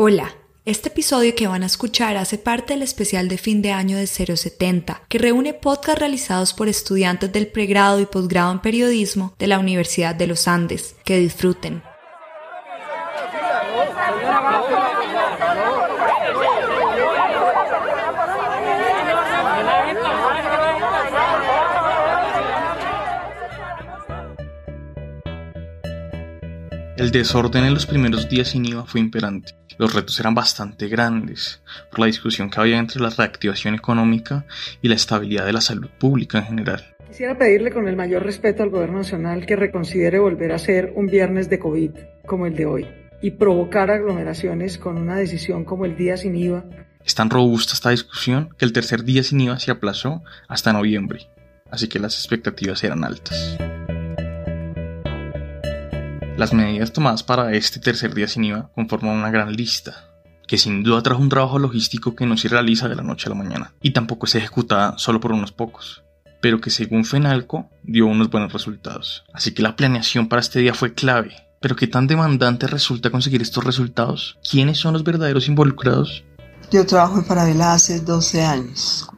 Hola, este episodio que van a escuchar hace parte del especial de fin de año de 070, que reúne podcasts realizados por estudiantes del pregrado y posgrado en periodismo de la Universidad de los Andes. Que disfruten. El desorden en los primeros días sin IVA fue imperante. Los retos eran bastante grandes por la discusión que había entre la reactivación económica y la estabilidad de la salud pública en general. Quisiera pedirle con el mayor respeto al Gobierno Nacional que reconsidere volver a ser un viernes de COVID como el de hoy y provocar aglomeraciones con una decisión como el día sin IVA. Es tan robusta esta discusión que el tercer día sin IVA se aplazó hasta noviembre, así que las expectativas eran altas. Las medidas tomadas para este tercer día sin IVA conforman una gran lista, que sin duda trajo un trabajo logístico que no se realiza de la noche a la mañana, y tampoco es ejecutada solo por unos pocos, pero que según FENALCO dio unos buenos resultados. Así que la planeación para este día fue clave. Pero qué tan demandante resulta conseguir estos resultados? ¿Quiénes son los verdaderos involucrados? Yo trabajo en Farabela hace 12 años,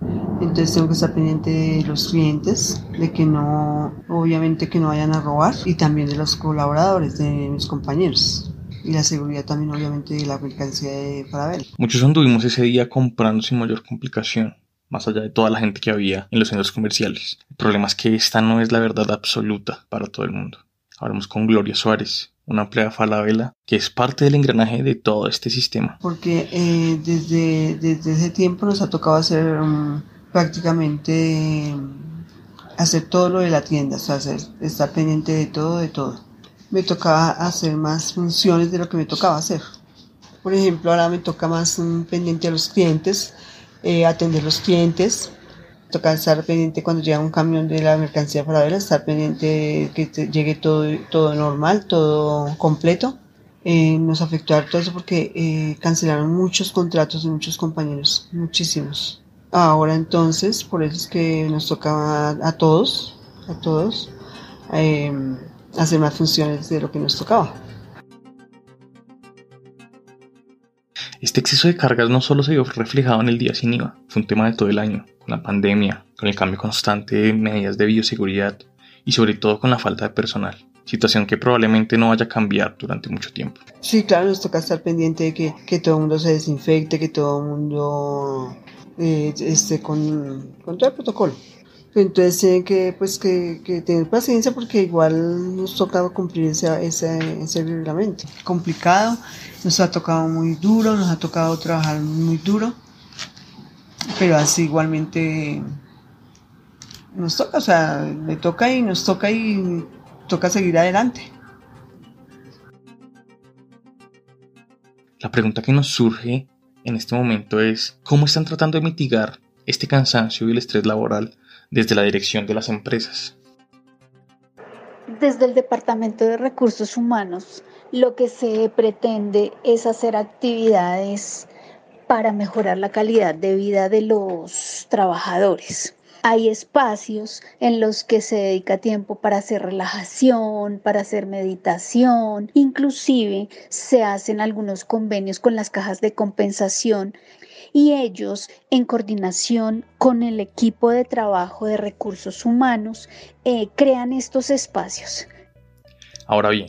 entonces tengo que estar pendiente de los clientes, de que no, obviamente que no vayan a robar y también de los colaboradores, de mis compañeros y la seguridad también obviamente de la mercancía de Farabela. Muchos anduvimos ese día comprando sin mayor complicación, más allá de toda la gente que había en los centros comerciales. El problema es que esta no es la verdad absoluta para todo el mundo. Hablamos con Gloria Suárez, una empleada Falabella que es parte del engranaje de todo este sistema. Porque eh, desde, desde ese tiempo nos ha tocado hacer um, prácticamente hacer todo lo de la tienda, o sea, hacer, estar pendiente de todo, de todo. Me tocaba hacer más funciones de lo que me tocaba hacer. Por ejemplo, ahora me toca más um, pendiente a los clientes, eh, atender los clientes, toca estar pendiente cuando llega un camión de la mercancía para ver, estar pendiente que llegue todo, todo normal, todo completo. Eh, nos afectó todo eso porque eh, cancelaron muchos contratos de muchos compañeros, muchísimos. Ahora entonces, por eso es que nos tocaba a, todos, a todos, eh, hacer más funciones de lo que nos tocaba. Este exceso de cargas no solo se vio reflejado en el día sin IVA, fue un tema de todo el año, con la pandemia, con el cambio constante de medidas de bioseguridad y sobre todo con la falta de personal, situación que probablemente no vaya a cambiar durante mucho tiempo. Sí, claro, nos toca estar pendiente de que, que todo el mundo se desinfecte, que todo el mundo eh, esté con, con todo el protocolo. Entonces tienen que, pues, que, que, tener paciencia porque igual nos toca cumplir ese, ese, ese reglamento. Complicado, nos ha tocado muy duro, nos ha tocado trabajar muy duro, pero así igualmente nos toca, o sea, le toca y nos toca y toca seguir adelante. La pregunta que nos surge en este momento es, ¿cómo están tratando de mitigar este cansancio y el estrés laboral desde la dirección de las empresas? Desde el Departamento de Recursos Humanos, lo que se pretende es hacer actividades para mejorar la calidad de vida de los trabajadores. Hay espacios en los que se dedica tiempo para hacer relajación, para hacer meditación, inclusive se hacen algunos convenios con las cajas de compensación y ellos, en coordinación con el equipo de trabajo de recursos humanos, eh, crean estos espacios. Ahora bien,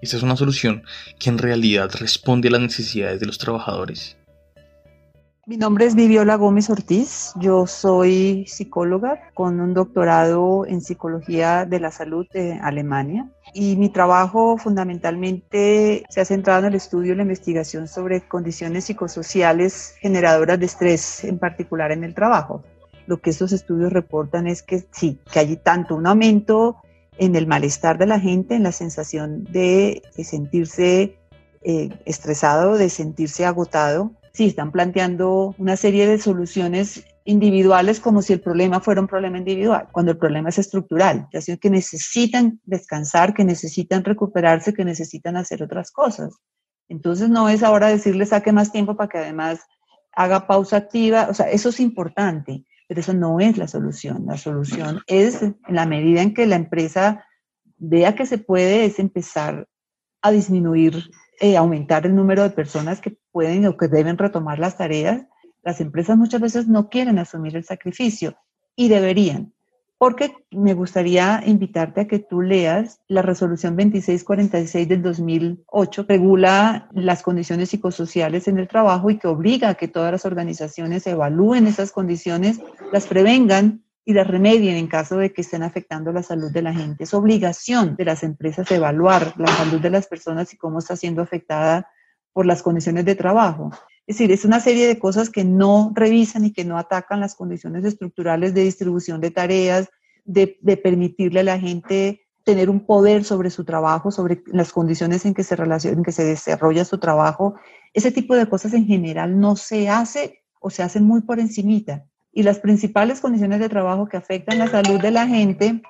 esta es una solución que en realidad responde a las necesidades de los trabajadores. Mi nombre es Viviola Gómez Ortiz, yo soy psicóloga con un doctorado en psicología de la salud de Alemania y mi trabajo fundamentalmente se ha centrado en el estudio y la investigación sobre condiciones psicosociales generadoras de estrés, en particular en el trabajo. Lo que estos estudios reportan es que sí, que hay tanto un aumento en el malestar de la gente, en la sensación de, sentirse eh, estresado, de sentirse agotado, sí están planteando una serie de soluciones individuales como si el problema fuera un problema individual, cuando el problema es estructural, ya que necesitan descansar, que necesitan recuperarse, que necesitan hacer otras cosas. Entonces no es ahora decirle saque más tiempo para que además haga pausa activa, o sea, eso es importante, pero eso no es la solución. La solución es en la medida en que la empresa vea que se puede, es empezar a disminuir eh, aumentar el número de personas que pueden o que deben retomar las tareas, las empresas muchas veces no quieren asumir el sacrificio y deberían. Porque me gustaría invitarte a que tú leas la resolución 2646 del 2008, regula las condiciones psicosociales en el trabajo y que obliga a que todas las organizaciones evalúen esas condiciones, las prevengan y las remedien en caso de que estén afectando la salud de la gente. Es obligación de las empresas evaluar la salud de las personas y cómo está siendo afectada por las condiciones de trabajo. Es decir, es una serie de cosas que no revisan y que no atacan las condiciones estructurales de distribución de tareas, de, permitirle a la gente tener un poder sobre su trabajo, sobre las condiciones en que se relaciona, que se desarrolla su trabajo. Ese tipo de cosas en general no se hace o se hacen muy por encimita. Y las principales condiciones de trabajo que afectan la salud de la gente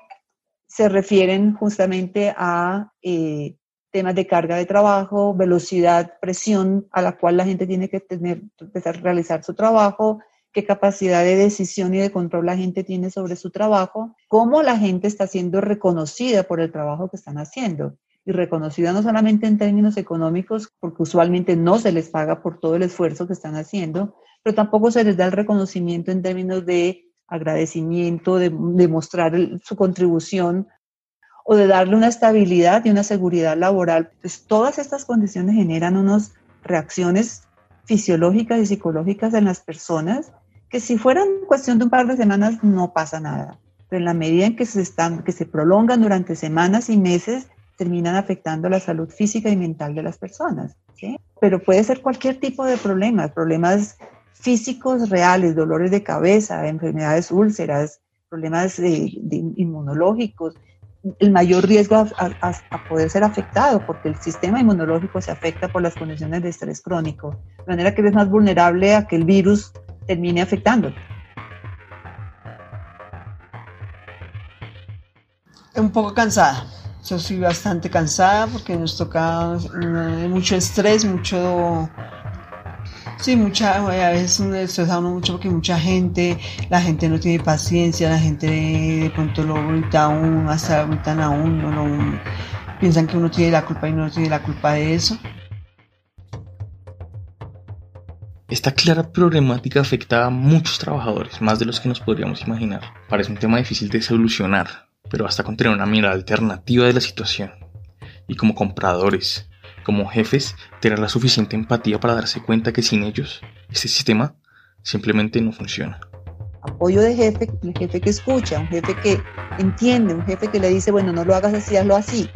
se refieren justamente a eh, temas de carga de trabajo, velocidad, presión a la cual la gente tiene que tener, empezar a realizar su trabajo, qué capacidad de decisión y de control la gente tiene sobre su trabajo, cómo la gente está siendo reconocida por el trabajo que están haciendo. Y reconocida no solamente en términos económicos, porque usualmente no se les paga por todo el esfuerzo que están haciendo, pero tampoco se les da el reconocimiento en términos de agradecimiento, de, mostrar su contribución o de darle una estabilidad y una seguridad laboral. Pues todas estas condiciones generan unas reacciones fisiológicas y psicológicas en las personas que si fueran cuestión de un par de semanas no pasa nada. Pero en la medida en que se, están, que se prolongan durante semanas y meses, terminan afectando la salud física y mental de las personas. Pero puede ser cualquier tipo de problemas, problemas físicos reales, dolores de cabeza, enfermedades úlceras, problemas inmunológicos, el mayor riesgo a, poder ser afectado, porque el sistema inmunológico se afecta por las condiciones de estrés crónico, de manera que eres más vulnerable a que el virus termine afectándote. Un poco cansada. Yo soy bastante cansada porque nos toca eh, mucho estrés, mucho Sí, mucha, a veces uno estresa uno mucho porque mucha gente, la gente no tiene paciencia, la gente de pronto lo grita a uno, hasta gritan a uno, no, piensan que uno tiene la culpa y no tiene la culpa de eso. Esta clara problemática afecta a muchos trabajadores, más de los que nos podríamos imaginar. Parece un tema difícil de solucionar, pero basta con tener una mirada alternativa de la situación. Y como compradores, como jefes, tener la suficiente empatía para darse cuenta que sin ellos, este sistema simplemente no funciona. Apoyo de jefe, un jefe que escucha, un jefe que entiende, un jefe que le dice, bueno, no lo hagas así, hazlo así.